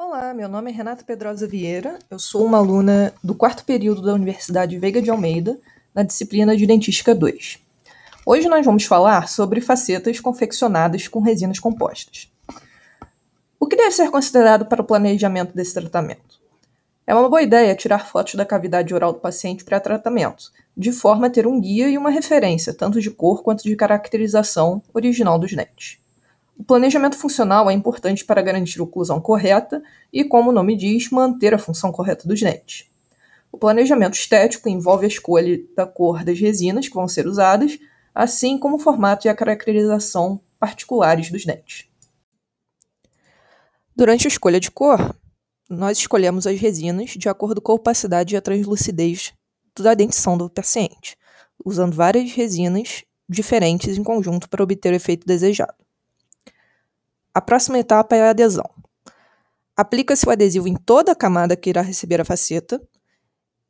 Olá, meu nome é Renata Pedrosa Vieira, eu sou uma aluna do quarto período da Universidade Veiga de Almeida, na disciplina de Dentística 2. Hoje nós vamos falar sobre facetas confeccionadas com resinas compostas. O que deve ser considerado para o planejamento desse tratamento? É uma boa ideia tirar fotos da cavidade oral do paciente para tratamento, de forma a ter um guia e uma referência, tanto de cor quanto de caracterização original dos dentes. O planejamento funcional é importante para garantir a oclusão correta e, como o nome diz, manter a função correta dos dentes. O planejamento estético envolve a escolha da cor das resinas que vão ser usadas, assim como o formato e a caracterização particulares dos dentes. Durante a escolha de cor, nós escolhemos as resinas de acordo com a opacidade e a translucidez da dentição do paciente, usando várias resinas diferentes em conjunto para obter o efeito desejado. A próxima etapa é a adesão. Aplica-se o adesivo em toda a camada que irá receber a faceta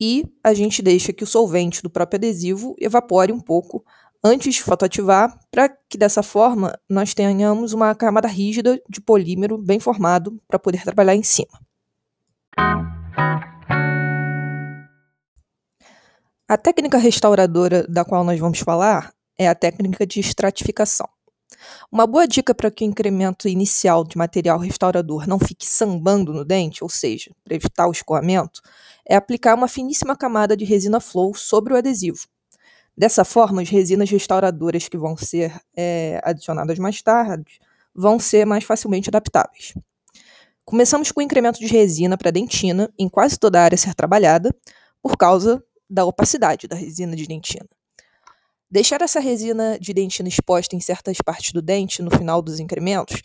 e a gente deixa que o solvente do próprio adesivo evapore um pouco antes de fotoativar, para que dessa forma nós tenhamos uma camada rígida de polímero bem formado para poder trabalhar em cima. A técnica restauradora da qual nós vamos falar é a técnica de estratificação. Uma boa dica para que o incremento inicial de material restaurador não fique sambando no dente, ou seja, para evitar o escoamento, é aplicar uma finíssima camada de resina flow sobre o adesivo. Dessa forma, as resinas restauradoras que vão ser é, adicionadas mais tarde vão ser mais facilmente adaptáveis. Começamos com o incremento de resina para dentina em quase toda a área ser trabalhada, por causa da opacidade da resina de dentina. Deixar essa resina de dentina exposta em certas partes do dente no final dos incrementos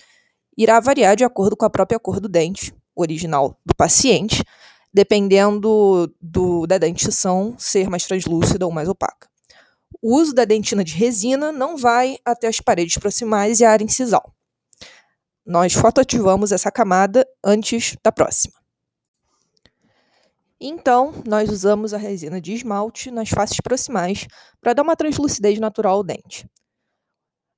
irá variar de acordo com a própria cor do dente original do paciente, dependendo do, da dentição ser mais translúcida ou mais opaca. O uso da dentina de resina não vai até as paredes proximais e a área incisal. Nós fotoativamos essa camada antes da próxima. Então, nós usamos a resina de esmalte nas faces proximais para dar uma translucidez natural ao dente.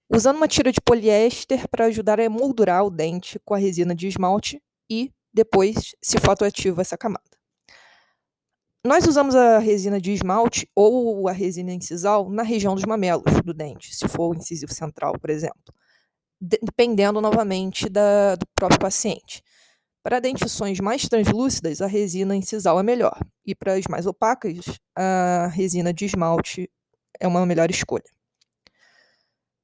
Usando uma tira de poliéster para ajudar a emoldurar o dente com a resina de esmalte e depois se fotoativa essa camada. Nós usamos a resina de esmalte ou a resina incisal na região dos mamelos do dente, se for o incisivo central, por exemplo, dependendo novamente da, do próprio paciente. Para dentições mais translúcidas, a resina incisal é melhor, e para as mais opacas, a resina de esmalte é uma melhor escolha.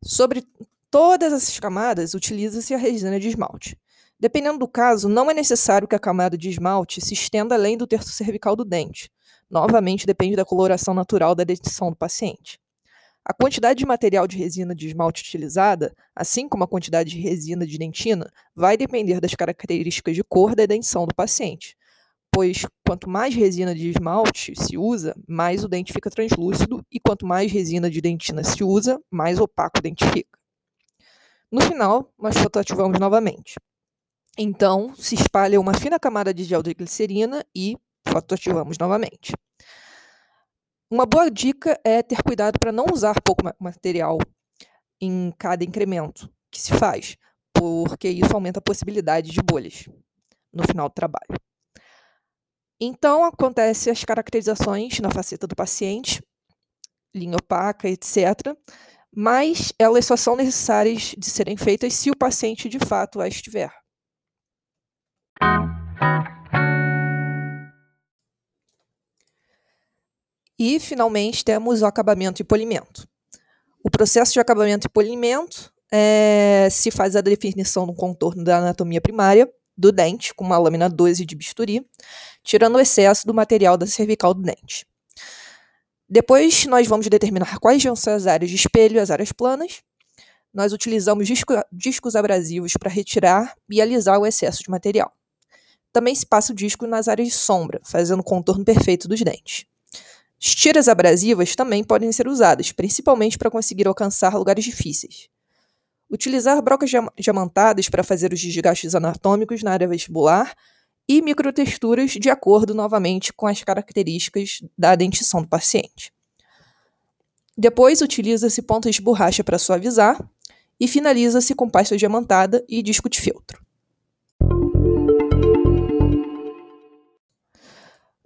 Sobre todas essas camadas, utiliza-se a resina de esmalte. Dependendo do caso, não é necessário que a camada de esmalte se estenda além do terço cervical do dente. Novamente, depende da coloração natural da dentição do paciente. A quantidade de material de resina de esmalte utilizada, assim como a quantidade de resina de dentina, vai depender das características de cor da dentição do paciente, pois quanto mais resina de esmalte se usa, mais o dente fica translúcido, e quanto mais resina de dentina se usa, mais opaco o dente fica. No final, nós fotoativamos novamente. Então, se espalha uma fina camada de gel de glicerina e fotoativamos novamente. Uma boa dica é ter cuidado para não usar pouco material em cada incremento que se faz, porque isso aumenta a possibilidade de bolhas no final do trabalho. Então, acontece as caracterizações na faceta do paciente, linha opaca, etc., mas elas só são necessárias de serem feitas se o paciente de fato as tiver. E, finalmente, temos o acabamento e polimento. O processo de acabamento e polimento é, se faz a definição do contorno da anatomia primária do dente com uma lâmina 12 de bisturi, tirando o excesso do material da cervical do dente. Depois, nós vamos determinar quais vão ser as áreas de espelho e as áreas planas. Nós utilizamos disco, discos abrasivos para retirar e alisar o excesso de material. Também se passa o disco nas áreas de sombra, fazendo o contorno perfeito dos dentes. As tiras abrasivas também podem ser usadas, principalmente para conseguir alcançar lugares difíceis. Utilizar brocas diamantadas para fazer os desgastes anatômicos na área vestibular e microtexturas de acordo novamente com as características da dentição do paciente. Depois utiliza-se pontas de borracha para suavizar e finaliza-se com pasta diamantada e disco de feltro.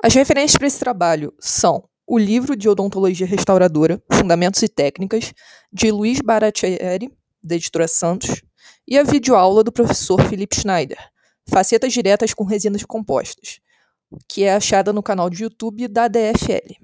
As referências para esse trabalho são o livro de Odontologia Restauradora, Fundamentos e Técnicas, de Luiz Baratieri, da editora Santos, e a videoaula do professor Felipe Schneider, Facetas Diretas com Resinas Compostas, que é achada no canal de YouTube da DFL.